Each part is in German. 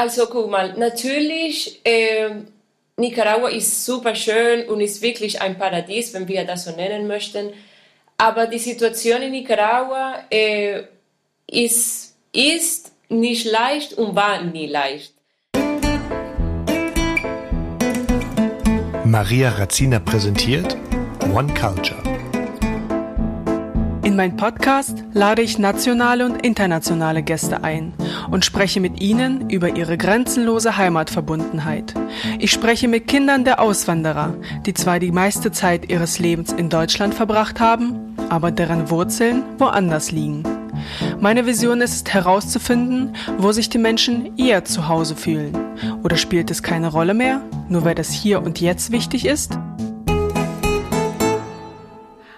Also guck mal, natürlich, äh, Nicaragua ist super schön und ist wirklich ein Paradies, wenn wir das so nennen möchten. Aber die Situation in Nicaragua äh, ist, ist nicht leicht und war nie leicht. Maria Razzina präsentiert One Culture. In meinem Podcast lade ich nationale und internationale Gäste ein und spreche mit ihnen über ihre grenzenlose Heimatverbundenheit. Ich spreche mit Kindern der Auswanderer, die zwar die meiste Zeit ihres Lebens in Deutschland verbracht haben, aber deren Wurzeln woanders liegen. Meine Vision ist herauszufinden, wo sich die Menschen eher zu Hause fühlen. Oder spielt es keine Rolle mehr, nur weil das hier und jetzt wichtig ist?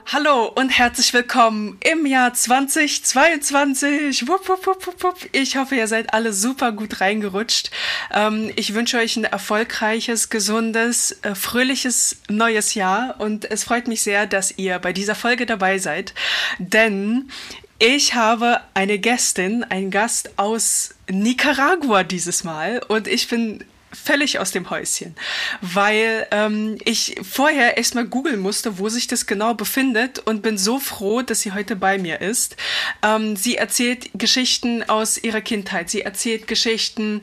Hallo und herzlich willkommen im Jahr 2022. Wupp, wupp, wupp. Ich hoffe, ihr seid alle super gut reingerutscht. Ähm, ich wünsche euch ein erfolgreiches, gesundes, äh, fröhliches neues Jahr und es freut mich sehr, dass ihr bei dieser Folge dabei seid, denn ich habe eine Gästin, einen Gast aus Nicaragua dieses Mal und ich bin völlig aus dem Häuschen, weil ähm, ich vorher erstmal googeln musste, wo sich das genau befindet und bin so froh, dass sie heute bei mir ist. Ähm, sie erzählt Geschichten aus ihrer Kindheit, sie erzählt Geschichten,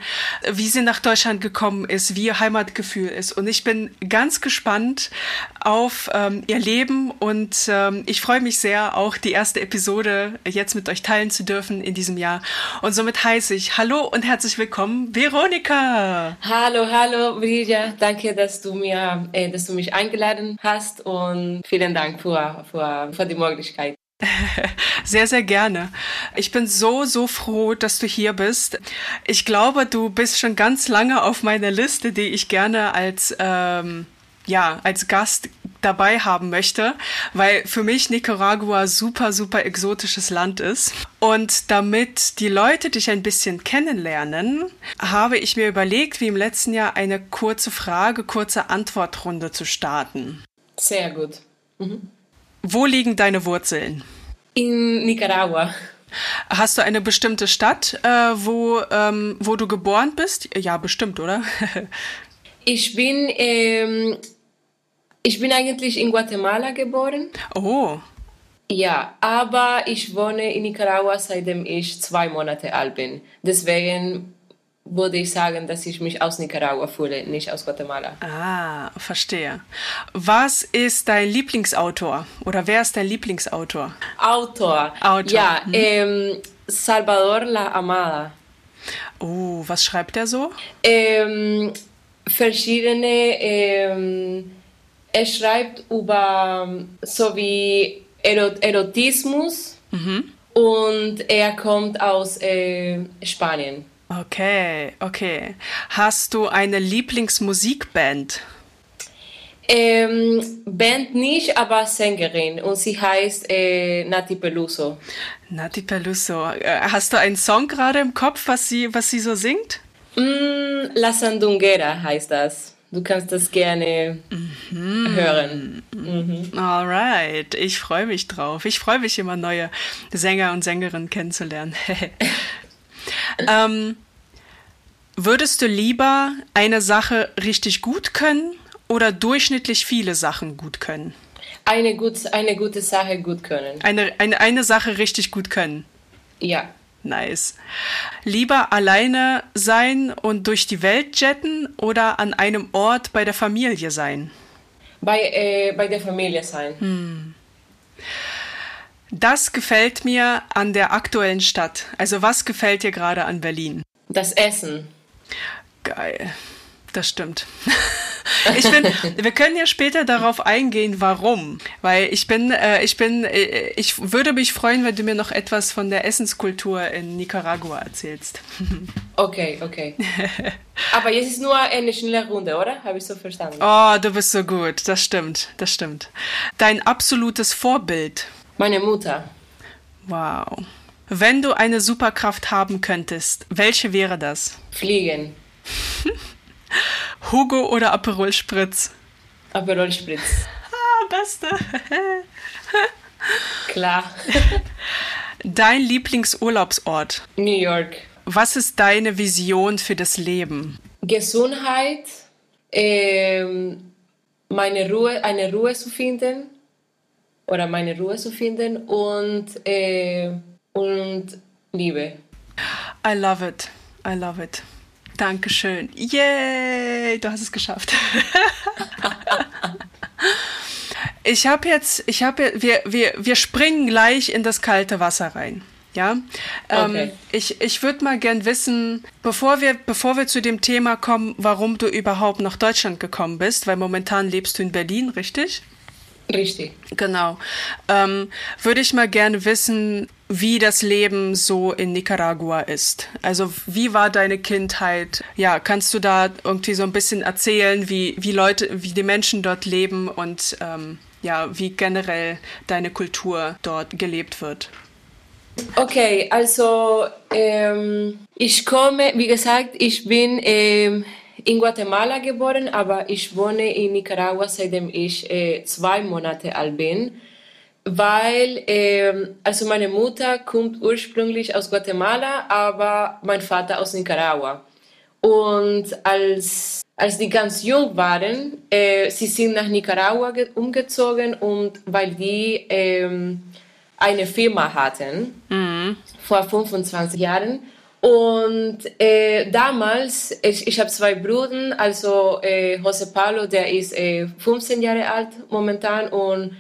wie sie nach Deutschland gekommen ist, wie ihr Heimatgefühl ist und ich bin ganz gespannt auf ähm, ihr Leben und ähm, ich freue mich sehr, auch die erste Episode jetzt mit euch teilen zu dürfen in diesem Jahr und somit heiße ich Hallo und herzlich willkommen, Veronika! Hi. Hallo, hallo, Brigia. Danke, dass du, mir, äh, dass du mich eingeladen hast und vielen Dank für, für, für die Möglichkeit. Sehr, sehr gerne. Ich bin so, so froh, dass du hier bist. Ich glaube, du bist schon ganz lange auf meiner Liste, die ich gerne als, ähm, ja, als Gast dabei haben möchte, weil für mich Nicaragua super, super exotisches Land ist. Und damit die Leute dich ein bisschen kennenlernen, habe ich mir überlegt, wie im letzten Jahr eine kurze Frage, kurze Antwortrunde zu starten. Sehr gut. Mhm. Wo liegen deine Wurzeln? In Nicaragua. Hast du eine bestimmte Stadt, äh, wo, ähm, wo du geboren bist? Ja, bestimmt, oder? ich bin ähm, ich bin eigentlich in Guatemala geboren. Oh. Ja, aber ich wohne in Nicaragua, seitdem ich zwei Monate alt bin. Deswegen würde ich sagen, dass ich mich aus Nicaragua fühle, nicht aus Guatemala. Ah, verstehe. Was ist dein Lieblingsautor oder wer ist dein Lieblingsautor? Autor. Autor. Ja, hm. ähm, Salvador La Amada. Oh, was schreibt er so? Ähm, verschiedene ähm, er schreibt über so wie Erotismus mhm. und er kommt aus äh, Spanien. Okay, okay. Hast du eine Lieblingsmusikband? Ähm, Band nicht, aber Sängerin und sie heißt äh, Nati Peluso. Nati Peluso. Äh, hast du einen Song gerade im Kopf, was sie, was sie so singt? Mm, La Sandunguera heißt das. Du kannst das gerne mhm. hören. Mhm. Alright, ich freue mich drauf. Ich freue mich immer, neue Sänger und Sängerinnen kennenzulernen. ähm, würdest du lieber eine Sache richtig gut können oder durchschnittlich viele Sachen gut können? Eine, gut, eine gute Sache gut können. Eine, eine, eine Sache richtig gut können. Ja. Nice. Lieber alleine sein und durch die Welt jetten oder an einem Ort bei der Familie sein? Bei, äh, bei der Familie sein. Hm. Das gefällt mir an der aktuellen Stadt. Also was gefällt dir gerade an Berlin? Das Essen. Geil. Das stimmt. Ich bin, wir können ja später darauf eingehen, warum. Weil ich bin, äh, ich bin, äh, ich würde mich freuen, wenn du mir noch etwas von der Essenskultur in Nicaragua erzählst. Okay, okay. Aber jetzt ist nur eine schnelle Runde, oder? Habe ich so verstanden? Oh, du bist so gut. Das stimmt, das stimmt. Dein absolutes Vorbild? Meine Mutter. Wow. Wenn du eine Superkraft haben könntest, welche wäre das? Fliegen. Hugo oder Aperol Spritz? Aperol Spritz. Ah, beste. Klar. Dein Lieblingsurlaubsort? New York. was ist deine Vision für das Leben? Gesundheit, ähm, meine Ruhe, eine Ruhe zu finden oder meine Ruhe zu finden und, äh, und Liebe. I love it. I love it. Dankeschön. Yay, du hast es geschafft. ich habe jetzt, ich habe, wir, wir, wir springen gleich in das kalte Wasser rein. Ja, ähm, okay. ich, ich würde mal gern wissen, bevor wir, bevor wir zu dem Thema kommen, warum du überhaupt nach Deutschland gekommen bist, weil momentan lebst du in Berlin, richtig? Richtig. Genau. Ähm, würde ich mal gerne wissen, wie das Leben so in Nicaragua ist. Also wie war deine Kindheit? Ja, kannst du da irgendwie so ein bisschen erzählen, wie, wie Leute, wie die Menschen dort leben und ähm, ja, wie generell deine Kultur dort gelebt wird? Okay, also ähm, ich komme, wie gesagt, ich bin ähm, in Guatemala geboren, aber ich wohne in Nicaragua, seitdem ich äh, zwei Monate alt bin, weil äh, also meine Mutter kommt ursprünglich aus Guatemala, aber mein Vater aus Nicaragua. Und als, als die ganz jung waren, äh, sie sind nach Nicaragua umgezogen und weil die ähm, eine Firma hatten mhm. vor 25 Jahren und äh, damals, ich, ich habe zwei Brüder, also äh, José Paulo, der ist äh, 15 Jahre alt momentan und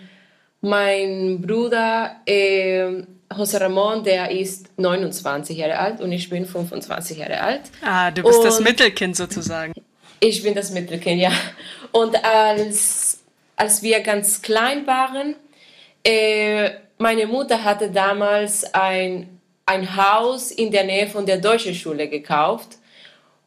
mein Bruder äh, José Ramon, der ist 29 Jahre alt und ich bin 25 Jahre alt. Ah, du bist und das Mittelkind sozusagen. Ich bin das Mittelkind, ja. Und als, als wir ganz klein waren, äh, meine Mutter hatte damals ein ein Haus in der Nähe von der deutschen Schule gekauft.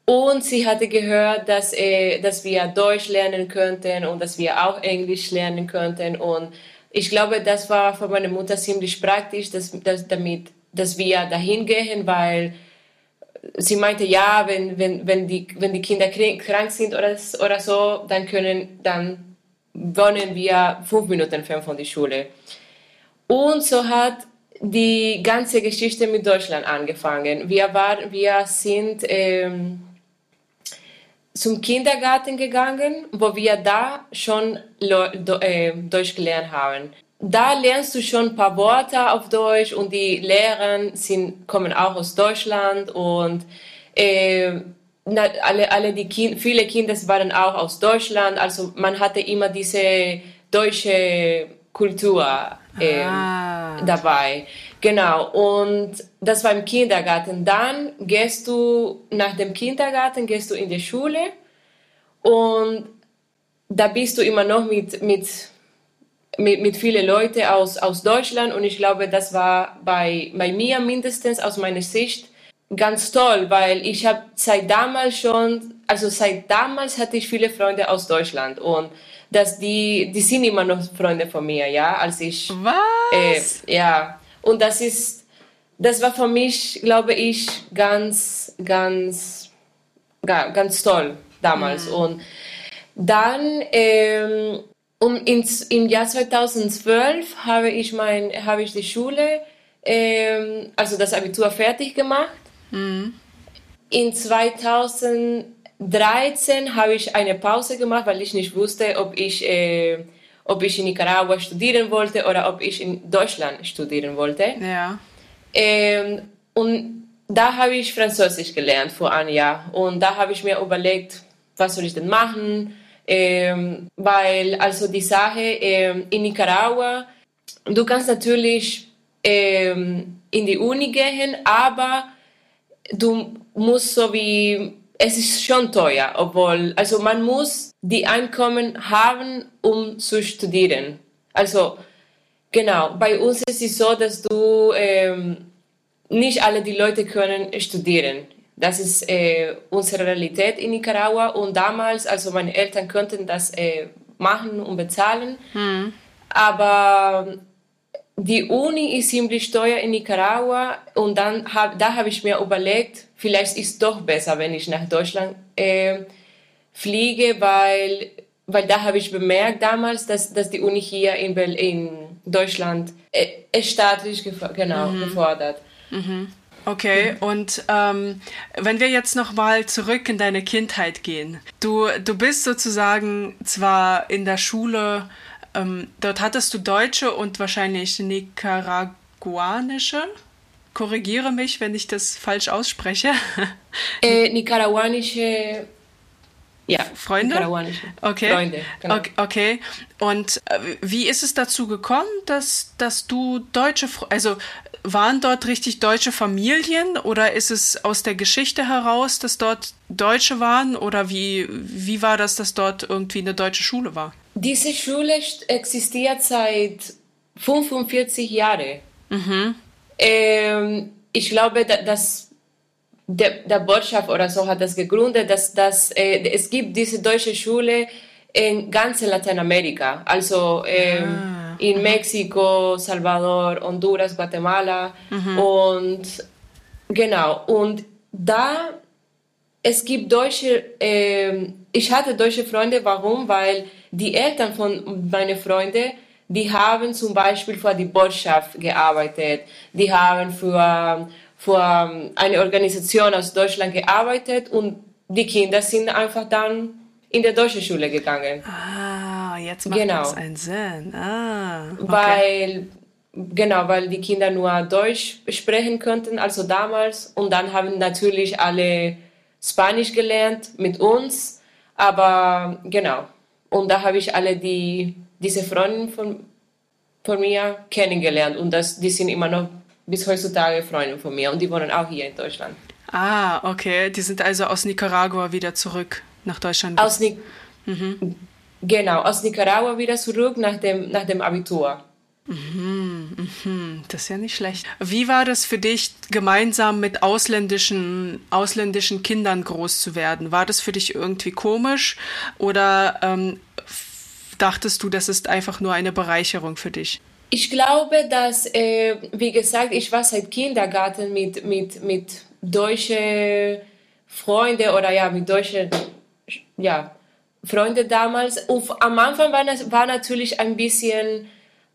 Und sie hatte gehört, dass, äh, dass wir Deutsch lernen könnten und dass wir auch Englisch lernen könnten. Und ich glaube, das war für meine Mutter ziemlich praktisch, dass, dass, damit, dass wir dahin gehen, weil sie meinte, ja, wenn, wenn, wenn, die, wenn die Kinder krank sind oder, oder so, dann können, dann wohnen wir fünf Minuten entfernt von der Schule. Und so hat die ganze Geschichte mit Deutschland angefangen. Wir, war, wir sind ähm, zum Kindergarten gegangen, wo wir da schon äh, Deutsch gelernt haben. Da lernst du schon ein paar Worte auf Deutsch und die Lehrer sind, kommen auch aus Deutschland und äh, alle, alle die kind, viele Kinder waren auch aus Deutschland, also man hatte immer diese deutsche Kultur äh, ah. dabei. Genau, und das war im Kindergarten. Dann gehst du nach dem Kindergarten, gehst du in die Schule und da bist du immer noch mit, mit, mit, mit vielen Leuten aus, aus Deutschland und ich glaube, das war bei, bei mir mindestens aus meiner Sicht ganz toll, weil ich habe seit damals schon, also seit damals hatte ich viele Freunde aus Deutschland und dass die, die sind immer noch Freunde von mir, ja, als ich. Was? Äh, ja, und das ist, das war für mich, glaube ich, ganz, ganz, ganz toll damals. Mhm. Und dann, ähm, um ins, im Jahr 2012 habe ich mein, habe ich die Schule, ähm, also das Abitur fertig gemacht. Mhm. In 2000 2013 habe ich eine Pause gemacht, weil ich nicht wusste, ob ich, äh, ob ich in Nicaragua studieren wollte oder ob ich in Deutschland studieren wollte. Ja. Ähm, und da habe ich Französisch gelernt vor einem Jahr. Und da habe ich mir überlegt, was soll ich denn machen? Ähm, weil also die Sache ähm, in Nicaragua, du kannst natürlich in die Uni gehen, aber du musst so wie es ist schon teuer, obwohl, also man muss die Einkommen haben, um zu studieren. Also, genau, bei uns ist es so, dass du, ähm, nicht alle die Leute können studieren. Das ist äh, unsere Realität in Nicaragua und damals, also meine Eltern könnten das äh, machen und bezahlen, hm. aber die Uni ist ziemlich teuer in Nicaragua und dann hab, da habe ich mir überlegt, vielleicht ist es doch besser, wenn ich nach Deutschland äh, fliege, weil, weil da habe ich bemerkt damals, dass, dass die Uni hier in, in Deutschland äh, staatlich genau, mhm. gefordert. Mhm. Okay, und ähm, wenn wir jetzt nochmal zurück in deine Kindheit gehen. Du, du bist sozusagen zwar in der Schule, ähm, dort hattest du deutsche und wahrscheinlich nicaraguanische. Korrigiere mich, wenn ich das falsch ausspreche. Äh, nicaraguanische ja, Freunde? Okay. Freunde, genau. okay. Und äh, wie ist es dazu gekommen, dass, dass du deutsche, also waren dort richtig deutsche Familien oder ist es aus der Geschichte heraus, dass dort Deutsche waren oder wie, wie war das, dass dort irgendwie eine deutsche Schule war? Diese Schule existiert seit 45 Jahren. Mhm. Ähm, ich glaube, dass der, der Botschaft oder so hat das gegründet, dass, dass äh, es gibt diese deutsche Schule in ganz Lateinamerika, also ähm, ah in. Mexiko, Salvador, Honduras, Guatemala mhm. und genau. Und da es gibt deutsche, äh, ich hatte deutsche Freunde, warum? Weil die Eltern von meinen Freunden, die haben zum Beispiel für die Botschaft gearbeitet, die haben für, für eine Organisation aus Deutschland gearbeitet und die Kinder sind einfach dann in der deutschen Schule gegangen. Ah, jetzt macht genau. das einen Sinn. Ah, okay. Weil, genau, weil die Kinder nur Deutsch sprechen könnten, also damals. Und dann haben natürlich alle Spanisch gelernt mit uns. Aber genau. Und da habe ich alle die, diese Freunde von, von mir kennengelernt. Und das, die sind immer noch bis heutzutage Freunde von mir. Und die wohnen auch hier in Deutschland. Ah, okay. Die sind also aus Nicaragua wieder zurück nach Deutschland? Aus Ni mhm. Genau, aus Nicaragua wieder zurück nach dem, nach dem Abitur. Mhm, mhm, das ist ja nicht schlecht. Wie war das für dich, gemeinsam mit ausländischen, ausländischen Kindern groß zu werden? War das für dich irgendwie komisch oder ähm, dachtest du, das ist einfach nur eine Bereicherung für dich? Ich glaube, dass, äh, wie gesagt, ich war seit Kindergarten mit, mit, mit deutschen Freunden oder ja, mit deutschen ja, Freunde damals. Und am Anfang war es war natürlich ein bisschen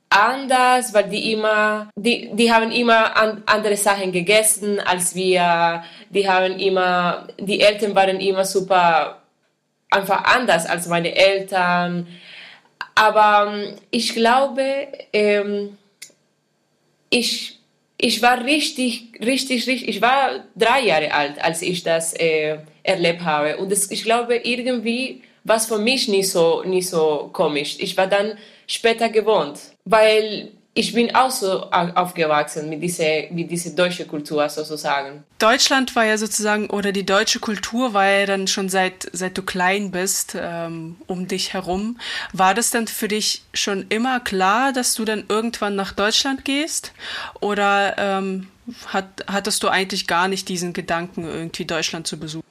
anders, weil die immer, die, die haben immer an, andere Sachen gegessen als wir. Die haben immer, die Eltern waren immer super einfach anders als meine Eltern. Aber ähm, ich glaube, ähm, ich, ich war richtig, richtig, richtig, ich war drei Jahre alt, als ich das äh, erlebt habe. Und das, ich glaube, irgendwie war es für mich nicht so, nicht so komisch. Ich war dann später gewohnt, weil ich bin auch so aufgewachsen mit dieser, mit dieser deutschen Kultur sozusagen. Deutschland war ja sozusagen, oder die deutsche Kultur war ja dann schon seit, seit du klein bist, ähm, um dich herum. War das dann für dich schon immer klar, dass du dann irgendwann nach Deutschland gehst? Oder ähm, hat, hattest du eigentlich gar nicht diesen Gedanken, irgendwie Deutschland zu besuchen?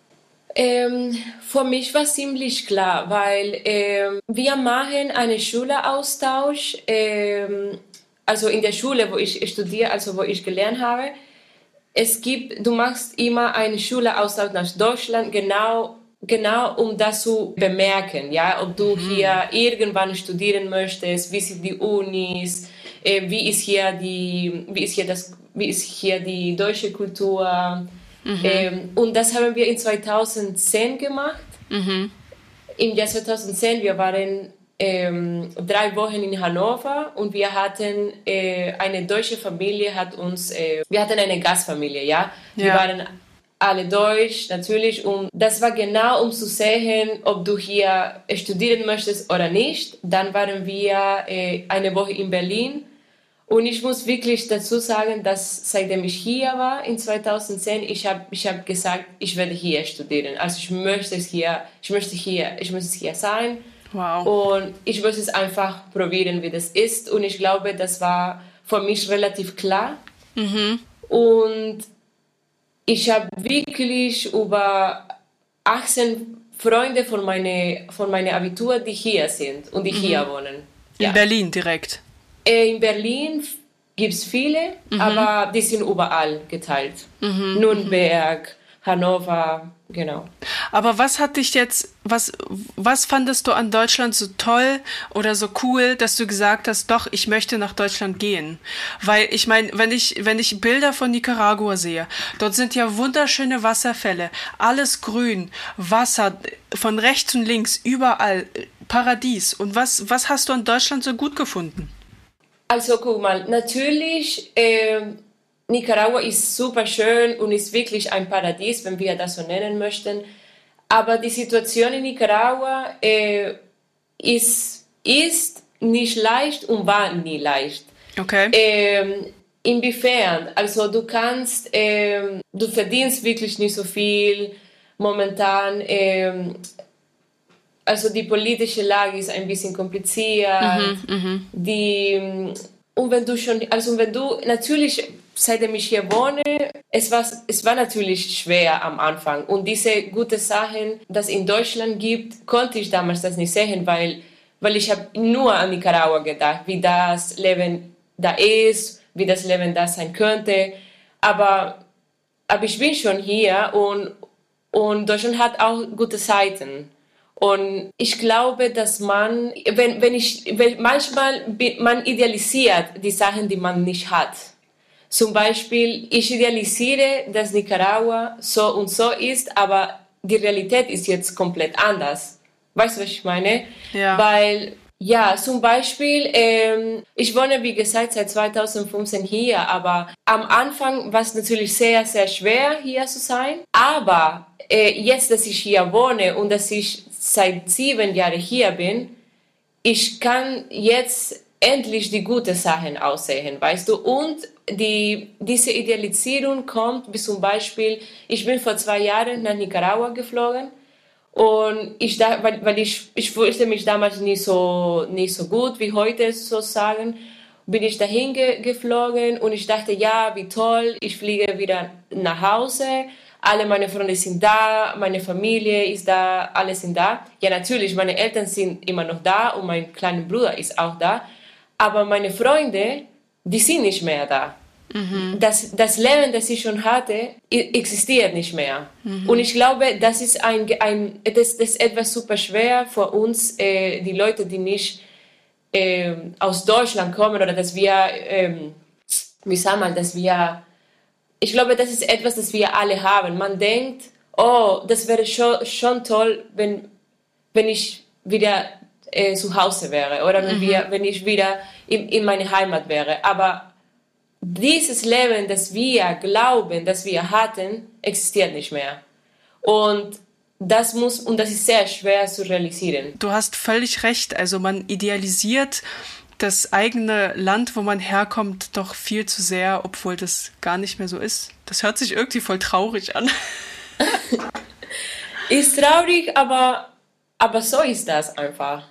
Ähm, für mich war ziemlich klar, weil ähm, wir machen einen Schulaustausch, ähm, also in der Schule, wo ich studiere, also wo ich gelernt habe. Es gibt, du machst immer einen Schulaustausch nach Deutschland, genau, genau um das zu bemerken, ja, ob du mhm. hier irgendwann studieren möchtest, wie sind die Unis, äh, wie ist hier die, wie ist hier das, wie ist hier die deutsche Kultur Mhm. Ähm, und das haben wir in 2010 gemacht. Mhm. Im Jahr 2010, wir waren ähm, drei Wochen in Hannover und wir hatten äh, eine deutsche Familie, hat uns, äh, wir hatten eine Gastfamilie, ja. ja. Wir waren alle deutsch, natürlich. Und das war genau, um zu sehen, ob du hier studieren möchtest oder nicht. Dann waren wir äh, eine Woche in Berlin und ich muss wirklich dazu sagen, dass seitdem ich hier war in 2010, ich habe ich hab gesagt, ich werde hier studieren. Also ich möchte es hier, ich möchte hier, ich möchte hier sein. Wow. Und ich möchte es einfach probieren, wie das ist. Und ich glaube, das war für mich relativ klar. Mhm. Und ich habe wirklich über 18 Freunde von meinem von meine Abitur, die hier sind und die mhm. hier wohnen. In Berlin direkt. Äh, in Berlin gibt es viele, mhm. aber die sind überall geteilt. Mhm. Nürnberg, Hannover, genau. Aber was hat dich jetzt, was, was fandest du an Deutschland so toll oder so cool, dass du gesagt hast, doch, ich möchte nach Deutschland gehen? Weil ich meine, wenn ich, wenn ich Bilder von Nicaragua sehe, dort sind ja wunderschöne Wasserfälle, alles grün, Wasser von rechts und links, überall, Paradies. Und was, was hast du an Deutschland so gut gefunden? Also guck mal, natürlich, äh, Nicaragua ist super schön und ist wirklich ein Paradies, wenn wir das so nennen möchten. Aber die Situation in Nicaragua äh, ist, ist nicht leicht und war nie leicht. Okay. Ähm, inwiefern? Also du kannst, ähm, du verdienst wirklich nicht so viel momentan. Ähm, also die politische Lage ist ein bisschen kompliziert. Mhm, die, und wenn du schon, also wenn du natürlich seitdem ich hier wohne, es war, es war natürlich schwer am Anfang. Und diese guten Sachen, das in Deutschland gibt, konnte ich damals das nicht sehen, weil, weil ich habe nur an Nicaragua gedacht, wie das Leben da ist, wie das Leben da sein könnte. Aber, aber ich bin schon hier und, und Deutschland hat auch gute Seiten. Und ich glaube, dass man, wenn, wenn ich, wenn manchmal man idealisiert die Sachen, die man nicht hat. Zum Beispiel, ich idealisiere, dass Nicaragua so und so ist, aber die Realität ist jetzt komplett anders. Weißt du, was ich meine? Ja. Weil, ja, zum Beispiel, ähm, ich wohne, wie gesagt, seit 2015 hier, aber am Anfang war es natürlich sehr, sehr schwer, hier zu sein. Aber äh, jetzt, dass ich hier wohne und dass ich seit sieben Jahren hier bin, ich kann jetzt endlich die guten Sachen aussehen, weißt du? Und die, diese Idealisierung kommt, wie zum Beispiel, ich bin vor zwei Jahren nach Nicaragua geflogen und ich da, weil, weil ich, ich fühlte mich damals nicht so, nicht so gut wie heute sozusagen, bin ich dahin ge geflogen und ich dachte, ja, wie toll, ich fliege wieder nach Hause, alle meine Freunde sind da, meine Familie ist da, alle sind da. Ja, natürlich, meine Eltern sind immer noch da und mein kleiner Bruder ist auch da, aber meine Freunde, die sind nicht mehr da. Mhm. Das, das Leben, das ich schon hatte, existiert nicht mehr. Mhm. Und ich glaube, das ist, ein, ein, das, das etwas super schwer für uns, äh, die Leute, die nicht äh, aus Deutschland kommen oder dass wir, äh, wie sagt man, dass wir, ich glaube, das ist etwas, das wir alle haben. Man denkt, oh, das wäre schon, schon toll, wenn, wenn ich wieder äh, zu Hause wäre oder wenn, mhm. wir, wenn ich wieder in, in meine Heimat wäre. Aber dieses Leben, das wir glauben, das wir hatten, existiert nicht mehr. Und das muss, und das ist sehr schwer zu realisieren. Du hast völlig recht. Also man idealisiert das eigene Land, wo man herkommt, doch viel zu sehr, obwohl das gar nicht mehr so ist. Das hört sich irgendwie voll traurig an. ist traurig, aber, aber so ist das einfach.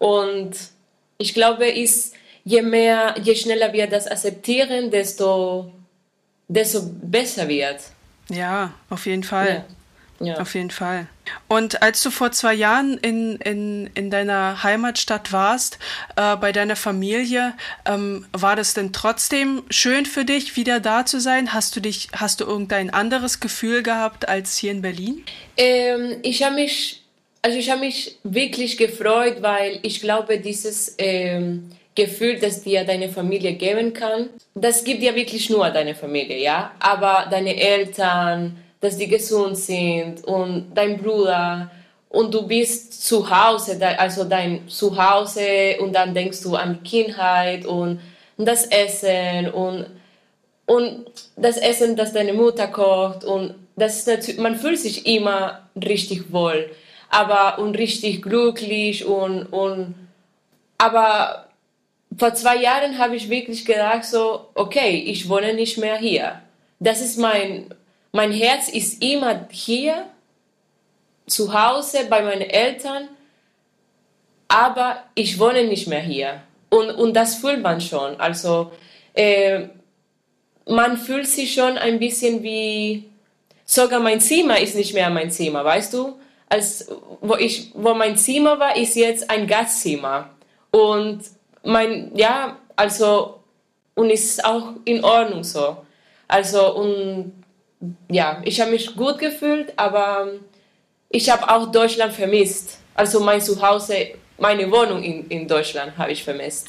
Und ich glaube, ist, je mehr, je schneller wir das akzeptieren, desto, desto besser wird. Ja, auf jeden Fall. Ja. ja. Auf jeden Fall. Und als du vor zwei Jahren in, in, in deiner Heimatstadt warst, äh, bei deiner Familie, ähm, war das denn trotzdem schön für dich, wieder da zu sein? Hast du dich, hast du irgendein anderes Gefühl gehabt als hier in Berlin? Ähm, ich habe mich also ich habe mich wirklich gefreut, weil ich glaube, dieses ähm, Gefühl, das dir deine Familie geben kann, das gibt dir wirklich nur deine Familie, ja. Aber deine Eltern, dass die gesund sind und dein Bruder und du bist zu Hause, also dein Zuhause und dann denkst du an Kindheit und das Essen und und das Essen, das deine Mutter kocht und das man fühlt sich immer richtig wohl aber und richtig glücklich und, und aber vor zwei Jahren habe ich wirklich gedacht so, okay, ich wohne nicht mehr hier. Das ist mein, mein Herz ist immer hier, zu Hause bei meinen Eltern, aber ich wohne nicht mehr hier. Und, und das fühlt man schon. Also äh, man fühlt sich schon ein bisschen wie, sogar mein Zimmer ist nicht mehr mein Zimmer, weißt du? Als wo ich, wo mein Zimmer war, ist jetzt ein Gastzimmer. Und mein, ja, also, und ist auch in Ordnung so. Also, und ja, ich habe mich gut gefühlt, aber ich habe auch Deutschland vermisst. Also mein Zuhause, meine Wohnung in, in Deutschland habe ich vermisst.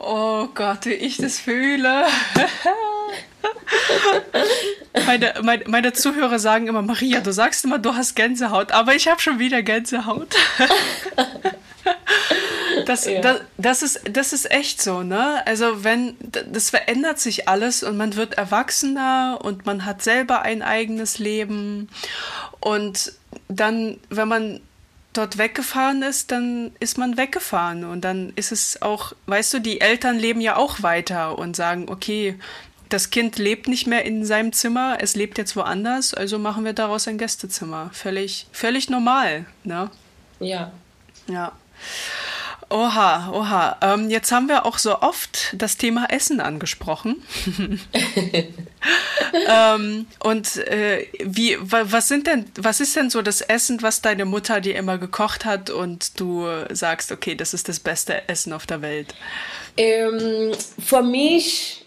Oh Gott, wie ich das fühle. meine, meine, meine Zuhörer sagen immer, Maria, du sagst immer, du hast Gänsehaut, aber ich habe schon wieder Gänsehaut. Das, ja. das, das, ist, das ist echt so, ne? Also wenn, das verändert sich alles und man wird erwachsener und man hat selber ein eigenes Leben. Und dann, wenn man dort weggefahren ist, dann ist man weggefahren. Und dann ist es auch, weißt du, die Eltern leben ja auch weiter und sagen, okay, das Kind lebt nicht mehr in seinem Zimmer, es lebt jetzt woanders, also machen wir daraus ein Gästezimmer. Völlig, völlig normal, ne? Ja. Ja. Oha, oha. Ähm, jetzt haben wir auch so oft das Thema Essen angesprochen. ähm, und äh, wie, was sind denn, was ist denn so das Essen, was deine Mutter dir immer gekocht hat und du sagst, okay, das ist das beste Essen auf der Welt? Ähm, für mich,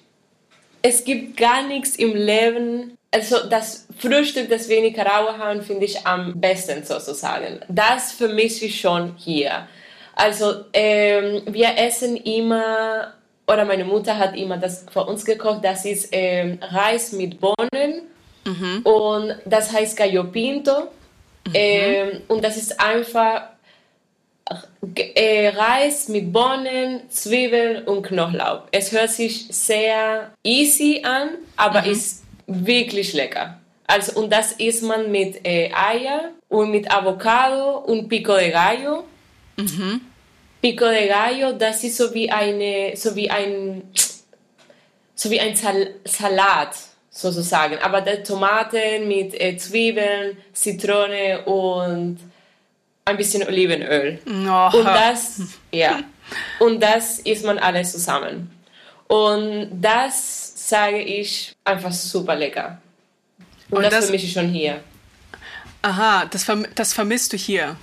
es gibt gar nichts im Leben, also das Frühstück, das wir in Nicaragua haben, finde ich am besten sozusagen. Das vermisse ich schon hier. Also ähm, wir essen immer, oder meine Mutter hat immer das für uns gekocht, das ist ähm, Reis mit Bohnen mhm. und das heißt Gallo Pinto. Mhm. Ähm, und das ist einfach Reis mit Bohnen, Zwiebeln und Knoblauch. Es hört sich sehr easy an, aber mhm. ist wirklich lecker. Also, und das isst man mit äh, Eier und mit Avocado und Pico de Gallo. Mhm. Pico de Gallo, das ist so wie, eine, so wie ein, so wie ein Sal Salat sozusagen, aber der Tomaten mit äh, Zwiebeln, Zitrone und ein bisschen Olivenöl. Oh. Und das, ja, und das isst man alles zusammen. Und das sage ich einfach super lecker. Und, und das, das vermisse ich schon hier. Aha, das, verm das vermisst du hier.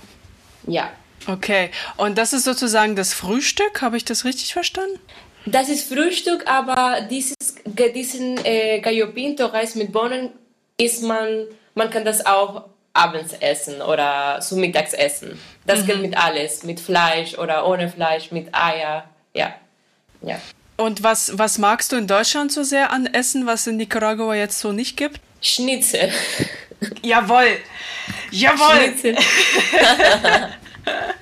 Ja. Okay, und das ist sozusagen das Frühstück, habe ich das richtig verstanden? Das ist Frühstück, aber dieses, diesen äh, Gallo Pinto Reis mit Bohnen isst man, man kann das auch abends essen oder zu Mittags essen. Das mhm. geht mit alles, mit Fleisch oder ohne Fleisch, mit Eier, ja. ja. Und was, was magst du in Deutschland so sehr an Essen, was in Nicaragua jetzt so nicht gibt? Schnitzel. Jawohl. Jawohl. Schnitzel.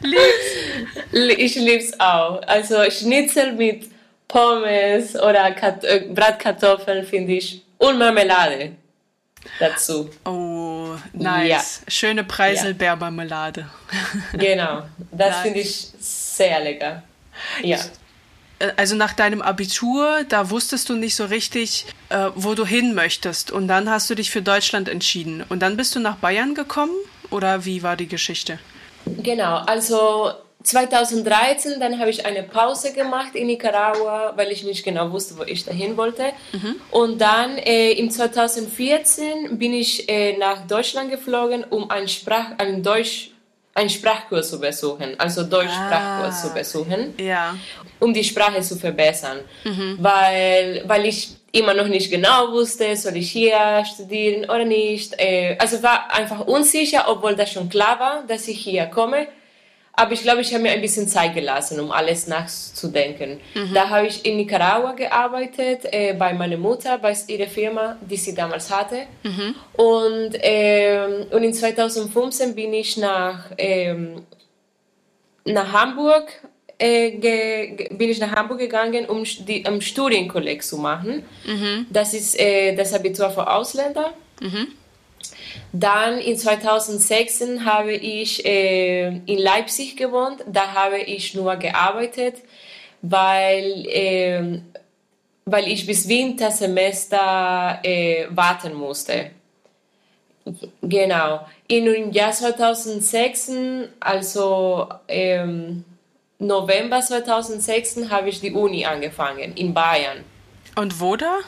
lieb's. Ich lieb's auch. Also Schnitzel mit Pommes oder Kat äh, Bratkartoffeln finde ich und Marmelade dazu. Oh, nice. Ja. Schöne Preiselbeermarmelade. Genau, das nice. finde ich sehr lecker. Ja. Äh, also nach deinem Abitur, da wusstest du nicht so richtig, äh, wo du hin möchtest. Und dann hast du dich für Deutschland entschieden. Und dann bist du nach Bayern gekommen? Oder wie war die Geschichte? Genau, also 2013, dann habe ich eine Pause gemacht in Nicaragua, weil ich nicht genau wusste, wo ich dahin wollte. Mhm. Und dann äh, im 2014 bin ich äh, nach Deutschland geflogen, um einen, Sprach, einen Deutsch einen Sprachkurs zu besuchen, also Deutschsprachkurs ah, zu besuchen, ja. um die Sprache zu verbessern, mhm. weil, weil ich immer noch nicht genau wusste, soll ich hier studieren oder nicht. Äh, also war einfach unsicher, obwohl das schon klar war, dass ich hier komme. Aber ich glaube, ich habe mir ein bisschen Zeit gelassen, um alles nachzudenken. Mhm. Da habe ich in Nicaragua gearbeitet, äh, bei meiner Mutter, bei ihrer Firma, die sie damals hatte. Mhm. Und, äh, und in 2015 bin ich nach, äh, nach Hamburg äh, bin ich nach Hamburg gegangen, um die, um Studienkolleg zu machen. Mhm. Das ist äh, das Abitur für Ausländer. Dann in 2006 habe ich äh, in Leipzig gewohnt. Da habe ich nur gearbeitet, weil, äh, weil ich bis Wintersemester äh, warten musste. Genau. In dem Jahr 2006, also ähm, November 2006 habe ich die Uni angefangen, in Bayern. Und wo da?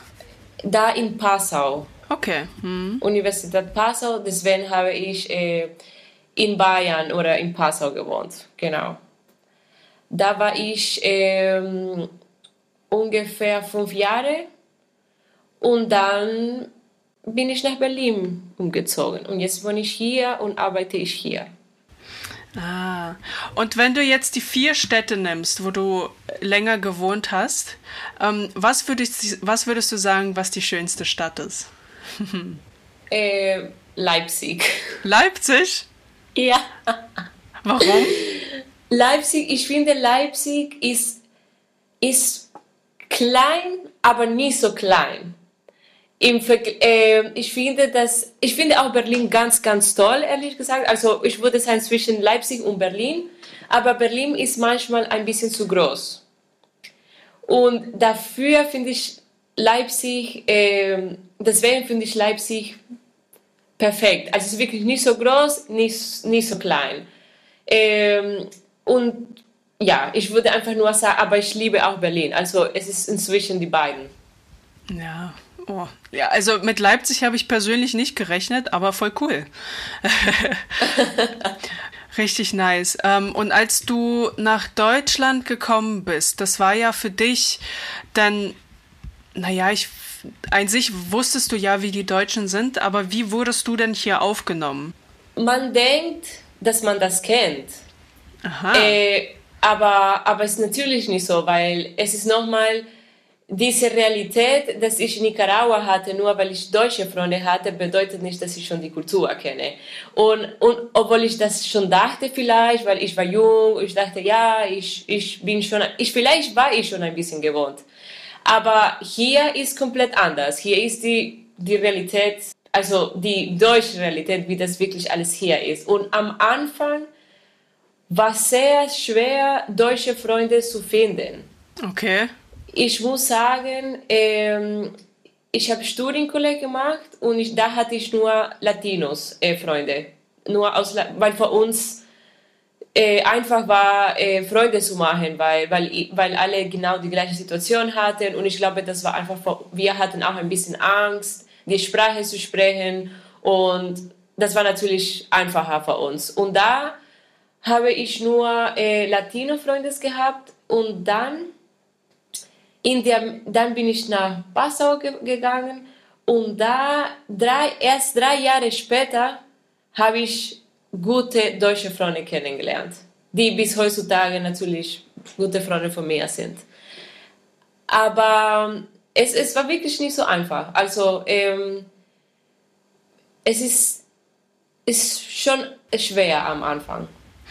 Da in Passau. Okay. Hm. Universität Passau, deswegen habe ich äh, in Bayern oder in Passau gewohnt. Genau. Da war ich ähm, ungefähr fünf Jahre und dann bin ich nach Berlin umgezogen und jetzt wohne ich hier und arbeite ich hier. Ah, und wenn du jetzt die vier Städte nimmst, wo du länger gewohnt hast, ähm, was, würdest, was würdest du sagen, was die schönste Stadt ist? Äh, Leipzig. Leipzig? Ja. Warum? Leipzig, ich finde, Leipzig ist, ist klein, aber nicht so klein. Im äh, ich finde das, ich finde auch Berlin ganz, ganz toll, ehrlich gesagt. Also ich würde sagen zwischen Leipzig und Berlin, aber Berlin ist manchmal ein bisschen zu groß. Und dafür finde ich Leipzig, äh, deswegen finde ich Leipzig perfekt. Also es ist wirklich nicht so groß, nicht, nicht so klein. Ähm, und ja, ich würde einfach nur sagen, aber ich liebe auch Berlin. Also es ist inzwischen die beiden. Ja, oh. ja, also mit Leipzig habe ich persönlich nicht gerechnet, aber voll cool. Richtig nice. Ähm, und als du nach Deutschland gekommen bist, das war ja für dich dann, naja, ich, an sich wusstest du ja, wie die Deutschen sind, aber wie wurdest du denn hier aufgenommen? Man denkt, dass man das kennt. Aha. Äh, aber, aber es ist natürlich nicht so, weil es ist nochmal diese Realität, dass ich Nicaragua hatte, nur weil ich deutsche Freunde hatte, bedeutet nicht, dass ich schon die Kultur kenne. Und, und obwohl ich das schon dachte vielleicht, weil ich war jung, ich dachte, ja, ich, ich bin schon, ich, vielleicht war ich schon ein bisschen gewohnt. Aber hier ist komplett anders. Hier ist die, die Realität, also die deutsche Realität, wie das wirklich alles hier ist. Und am Anfang war sehr schwer, deutsche Freunde zu finden. Okay. Ich muss sagen, ähm, ich habe Studienkolleg gemacht und ich, da hatte ich nur Latinos äh, nur aus, weil für uns äh, einfach war äh, Freunde zu machen, weil, weil, weil alle genau die gleiche Situation hatten. Und ich glaube, das war einfach, wir hatten auch ein bisschen Angst, die Sprache zu sprechen. Und das war natürlich einfacher für uns. Und da habe ich nur äh, Latino-Freunde gehabt. Und dann, in der, dann bin ich nach Passau ge gegangen. Und da drei, erst drei Jahre später habe ich gute deutsche Freunde kennengelernt, die bis heutzutage natürlich gute Freunde von mir sind. Aber es, es war wirklich nicht so einfach. Also ähm, es ist, ist schon schwer am Anfang.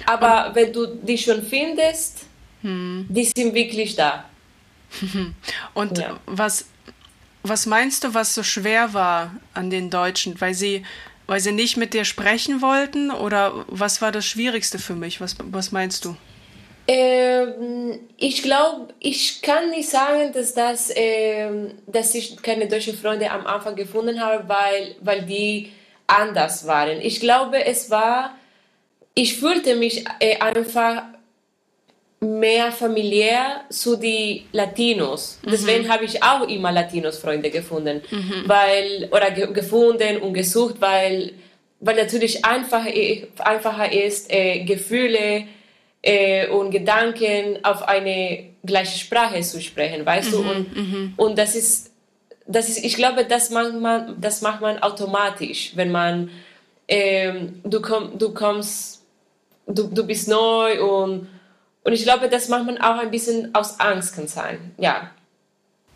Aber wenn du die schon findest, hm. die sind wirklich da. Und ja. was, was meinst du, was so schwer war an den Deutschen? Weil sie, weil sie nicht mit dir sprechen wollten? Oder was war das Schwierigste für mich? Was, was meinst du? Ähm, ich glaube, ich kann nicht sagen, dass, das, ähm, dass ich keine deutschen Freunde am Anfang gefunden habe, weil, weil die anders waren. Ich glaube, es war ich fühlte mich äh, einfach mehr familiär zu den Latinos. Mhm. Deswegen habe ich auch immer Latinos-Freunde gefunden, mhm. weil, oder ge gefunden und gesucht, weil, weil natürlich einfach, einfacher ist, äh, Gefühle äh, und Gedanken auf eine gleiche Sprache zu sprechen, weißt mhm. du? Und, mhm. und das ist, das ist, ich glaube, das macht man, das macht man automatisch, wenn man, ähm, du, komm, du kommst du, du bist neu und, und ich glaube, das macht man auch ein bisschen aus Angst kann sein. Ja,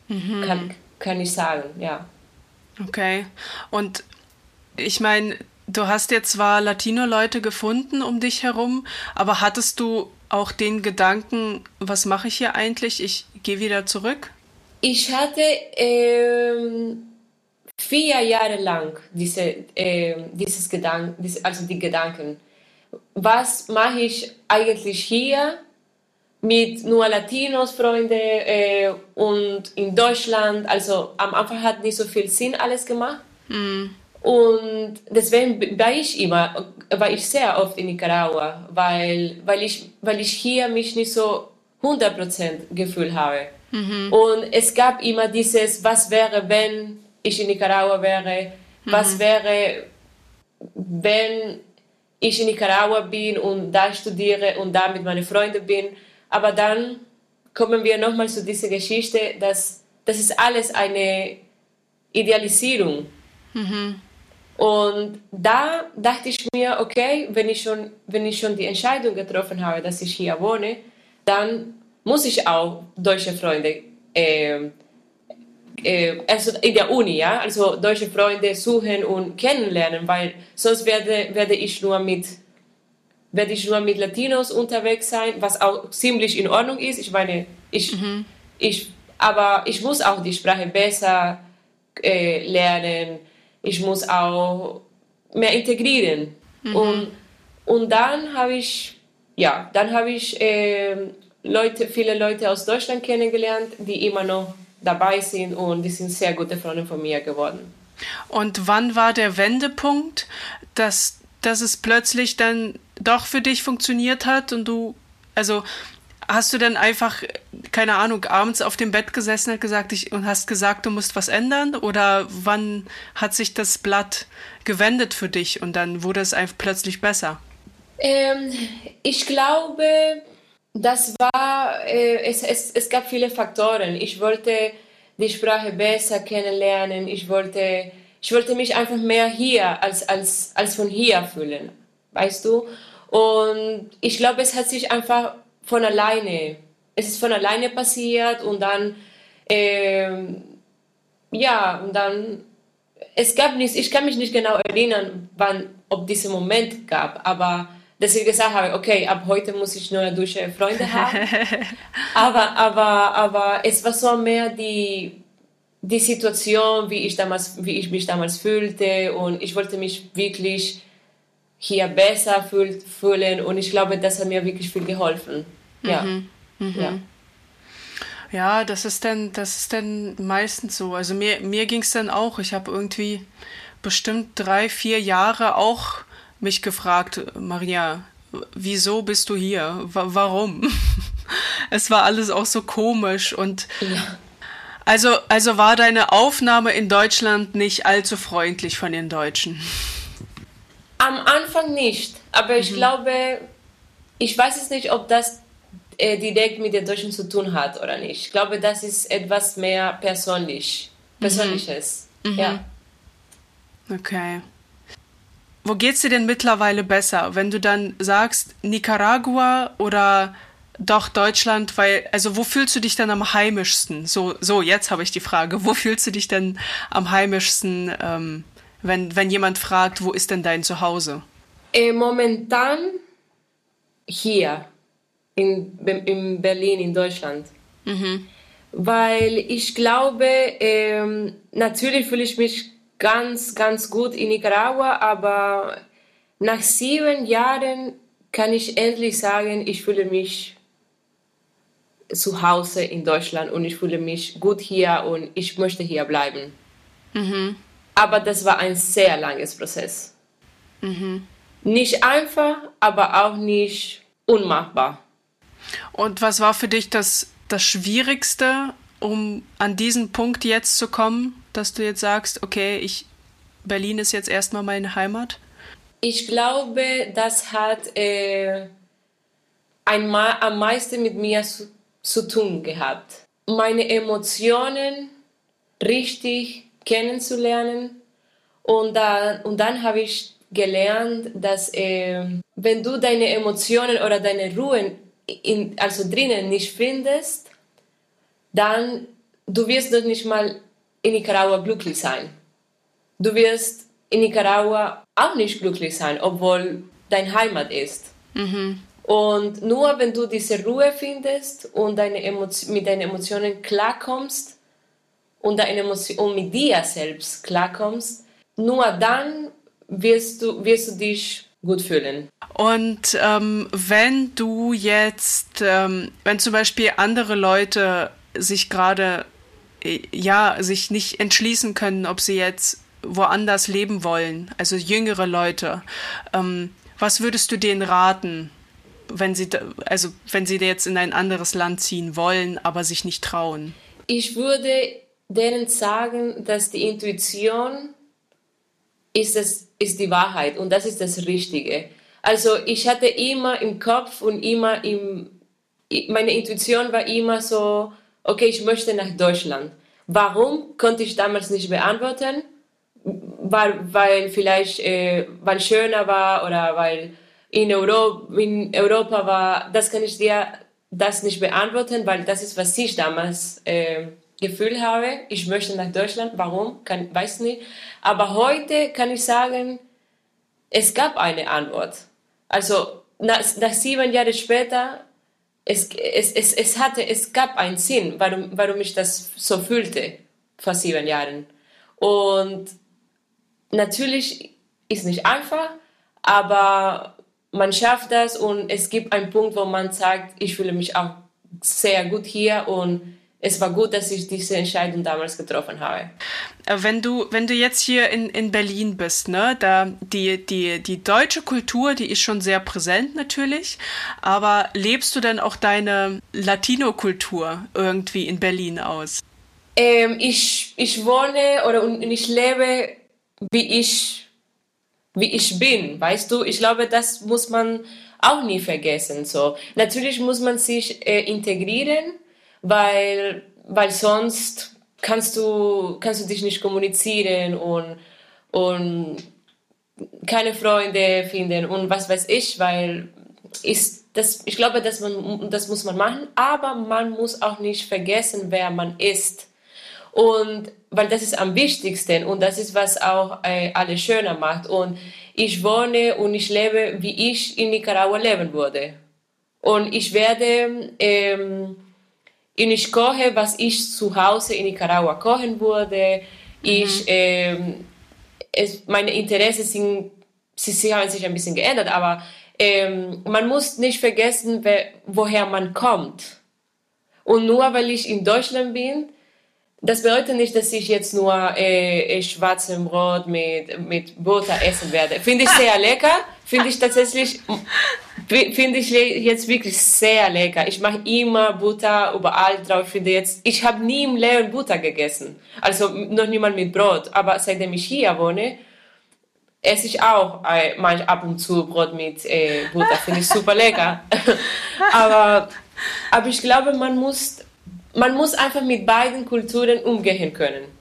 mhm. kann, kann ich sagen, ja. Okay, und ich meine, du hast ja zwar Latino-Leute gefunden um dich herum, aber hattest du auch den Gedanken, was mache ich hier eigentlich? Ich gehe wieder zurück? Ich hatte ähm, vier Jahre lang diese, äh, dieses Gedanken, also die Gedanken was mache ich eigentlich hier mit nur Latinos, Freunde äh, und in Deutschland. Also am Anfang hat nicht so viel Sinn alles gemacht. Mm. Und deswegen war ich immer, war ich sehr oft in Nicaragua, weil, weil, ich, weil ich hier mich nicht so 100% gefühlt habe. Mhm. Und es gab immer dieses, was wäre, wenn ich in Nicaragua wäre, mhm. was wäre, wenn ich in Nicaragua bin und da studiere und da mit meinen Freunden bin. Aber dann kommen wir nochmal zu dieser Geschichte, dass das ist alles eine Idealisierung. Mhm. Und da dachte ich mir, okay, wenn ich, schon, wenn ich schon die Entscheidung getroffen habe, dass ich hier wohne, dann muss ich auch deutsche Freunde, äh, äh, also in der Uni, ja, also deutsche Freunde suchen und kennenlernen, weil sonst werde, werde ich nur mit werde ich nur mit Latinos unterwegs sein, was auch ziemlich in Ordnung ist. Ich meine, ich, mhm. ich, aber ich muss auch die Sprache besser äh, lernen. Ich muss auch mehr integrieren. Mhm. Und, und dann habe ich, ja, dann habe ich äh, Leute, viele Leute aus Deutschland kennengelernt, die immer noch dabei sind und die sind sehr gute Freunde von mir geworden. Und wann war der Wendepunkt, dass, dass es plötzlich dann doch für dich funktioniert hat und du, also hast du dann einfach, keine Ahnung, abends auf dem Bett gesessen und, gesagt, ich, und hast gesagt, du musst was ändern? Oder wann hat sich das Blatt gewendet für dich und dann wurde es einfach plötzlich besser? Ähm, ich glaube, das war, äh, es, es, es gab viele Faktoren. Ich wollte die Sprache besser kennenlernen. Ich wollte, ich wollte mich einfach mehr hier als, als, als von hier fühlen. Weißt du? Und ich glaube, es hat sich einfach von alleine, es ist von alleine passiert und dann, ähm, ja, und dann, es gab nichts, ich kann mich nicht genau erinnern, wann, ob dieser Moment gab, aber dass ich gesagt habe, okay, ab heute muss ich neue deutsche Freunde haben. aber, aber, aber es war so mehr die, die Situation, wie ich, damals, wie ich mich damals fühlte und ich wollte mich wirklich hier besser fühl, fühlen und ich glaube, das hat mir wirklich viel geholfen. Ja. Mhm. Mhm. ja. Ja, das ist dann, das ist dann meistens so. Also mir, mir ging es dann auch. Ich habe irgendwie bestimmt drei, vier Jahre auch mich gefragt, Maria, wieso bist du hier? W warum? es war alles auch so komisch und ja. also, also war deine Aufnahme in Deutschland nicht allzu freundlich von den Deutschen. Am Anfang nicht, aber ich mhm. glaube, ich weiß es nicht, ob das äh, direkt mit den Deutschen zu tun hat oder nicht. Ich glaube, das ist etwas mehr persönlich, mhm. persönliches. Mhm. Ja. Okay. Wo geht's dir denn mittlerweile besser, wenn du dann sagst Nicaragua oder doch Deutschland, weil also wo fühlst du dich dann am heimischsten? So so jetzt habe ich die Frage, wo fühlst du dich denn am heimischsten? Ähm, wenn, wenn jemand fragt, wo ist denn dein Zuhause? Äh, momentan hier in, in Berlin, in Deutschland. Mhm. Weil ich glaube, ähm, natürlich fühle ich mich ganz, ganz gut in Nicaragua, aber nach sieben Jahren kann ich endlich sagen, ich fühle mich zu Hause in Deutschland und ich fühle mich gut hier und ich möchte hier bleiben. Mhm. Aber das war ein sehr langes Prozess. Mhm. Nicht einfach, aber auch nicht unmachbar. Und was war für dich das, das Schwierigste, um an diesen Punkt jetzt zu kommen, dass du jetzt sagst, okay, ich, Berlin ist jetzt erstmal meine Heimat? Ich glaube, das hat äh, einmal am meisten mit mir zu, zu tun gehabt. Meine Emotionen richtig kennenzulernen. Und dann, und dann habe ich gelernt, dass äh, wenn du deine Emotionen oder deine Ruhe in, also drinnen nicht findest, dann du wirst doch nicht mal in Nicaragua glücklich sein. Du wirst in Nicaragua auch nicht glücklich sein, obwohl dein Heimat ist. Mhm. Und nur wenn du diese Ruhe findest und deine mit deinen Emotionen klarkommst, und, deine Emotion, mit dir selbst klarkommst, nur dann wirst du, wirst du dich gut fühlen. Und ähm, wenn du jetzt, ähm, wenn zum Beispiel andere Leute sich gerade, äh, ja, sich nicht entschließen können, ob sie jetzt woanders leben wollen, also jüngere Leute, ähm, was würdest du denen raten, wenn sie, also wenn sie jetzt in ein anderes Land ziehen wollen, aber sich nicht trauen? Ich würde denen sagen, dass die Intuition ist, das, ist die Wahrheit und das ist das Richtige. Also ich hatte immer im Kopf und immer im, meine Intuition war immer so, okay, ich möchte nach Deutschland. Warum konnte ich damals nicht beantworten? weil, weil vielleicht äh, weil schöner war oder weil in, Euro, in Europa war, das kann ich dir das nicht beantworten, weil das ist, was ich damals äh, gefühlt habe. Ich möchte nach Deutschland. Warum? Kann, weiß nicht. Aber heute kann ich sagen, es gab eine Antwort. Also nach, nach sieben Jahren später, es, es, es, es, hatte, es gab einen Sinn, warum, warum ich das so fühlte vor sieben Jahren. Und natürlich ist nicht einfach, aber man schafft das und es gibt einen Punkt, wo man sagt, ich fühle mich auch sehr gut hier und es war gut, dass ich diese Entscheidung damals getroffen habe. Äh, wenn du, wenn du jetzt hier in, in Berlin bist, ne, da die, die, die deutsche Kultur, die ist schon sehr präsent natürlich, aber lebst du denn auch deine Latino-Kultur irgendwie in Berlin aus? Ähm, ich, ich wohne oder und ich lebe, wie ich, wie ich bin, weißt du? Ich glaube, das muss man auch nie vergessen. So. Natürlich muss man sich äh, integrieren, weil, weil sonst kannst du, kannst du dich nicht kommunizieren und, und keine Freunde finden und was weiß ich, weil ist das, ich glaube, dass man, das muss man machen, aber man muss auch nicht vergessen, wer man ist. Und weil das ist am wichtigsten und das ist, was auch äh, alles schöner macht. Und ich wohne und ich lebe, wie ich in Nicaragua leben würde. Und ich werde, ähm, und ich koche, was ich zu Hause in Nicaragua kochen würde. Ich, mhm. ähm, es, meine Interessen sind, sie, sie haben sich ein bisschen geändert, aber ähm, man muss nicht vergessen, wer, woher man kommt. Und nur weil ich in Deutschland bin, das bedeutet nicht, dass ich jetzt nur äh, schwarzes Brot mit, mit Butter essen werde. Finde ich sehr lecker. Finde ich tatsächlich, finde ich jetzt wirklich sehr lecker. Ich mache immer Butter überall drauf. Ich finde jetzt, ich habe nie im Leben Butter gegessen. Also noch niemand mit Brot. Aber seitdem ich hier wohne, esse ich auch äh, manchmal ab und zu Brot mit äh, Butter. Finde ich super lecker. aber, aber ich glaube, man muss man muss einfach mit beiden Kulturen umgehen können.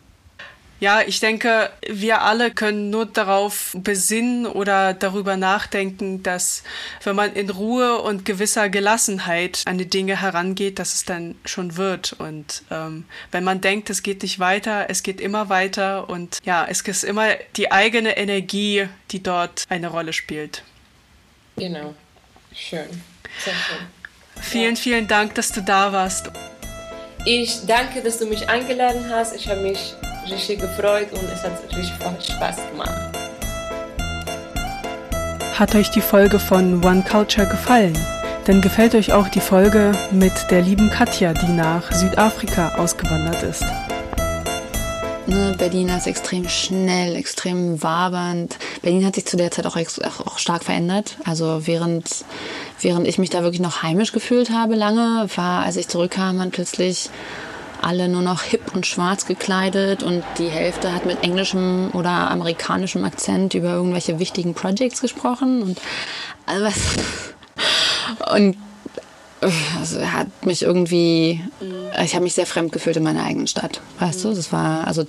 Ja, ich denke, wir alle können nur darauf besinnen oder darüber nachdenken, dass wenn man in Ruhe und gewisser Gelassenheit an die Dinge herangeht, dass es dann schon wird. Und ähm, wenn man denkt, es geht nicht weiter, es geht immer weiter und ja, es ist immer die eigene Energie, die dort eine Rolle spielt. Genau. Schön. Sehr schön. Vielen, ja. vielen Dank, dass du da warst. Ich danke, dass du mich eingeladen hast. Ich habe mich richtig gefreut und es hat richtig Spaß gemacht. Hat euch die Folge von One Culture gefallen? Dann gefällt euch auch die Folge mit der lieben Katja, die nach Südafrika ausgewandert ist. Ne, Berlin ist extrem schnell, extrem wabernd. Berlin hat sich zu der Zeit auch, auch stark verändert. Also während Während ich mich da wirklich noch heimisch gefühlt habe lange, war, als ich zurückkam, dann plötzlich alle nur noch hip und schwarz gekleidet und die Hälfte hat mit englischem oder amerikanischem Akzent über irgendwelche wichtigen Projects gesprochen und also was. Und also hat mich irgendwie ich habe mich sehr fremd gefühlt in meiner eigenen Stadt weißt du? Das war also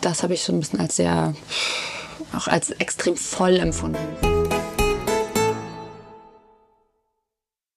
das habe ich so ein bisschen als sehr auch als extrem voll empfunden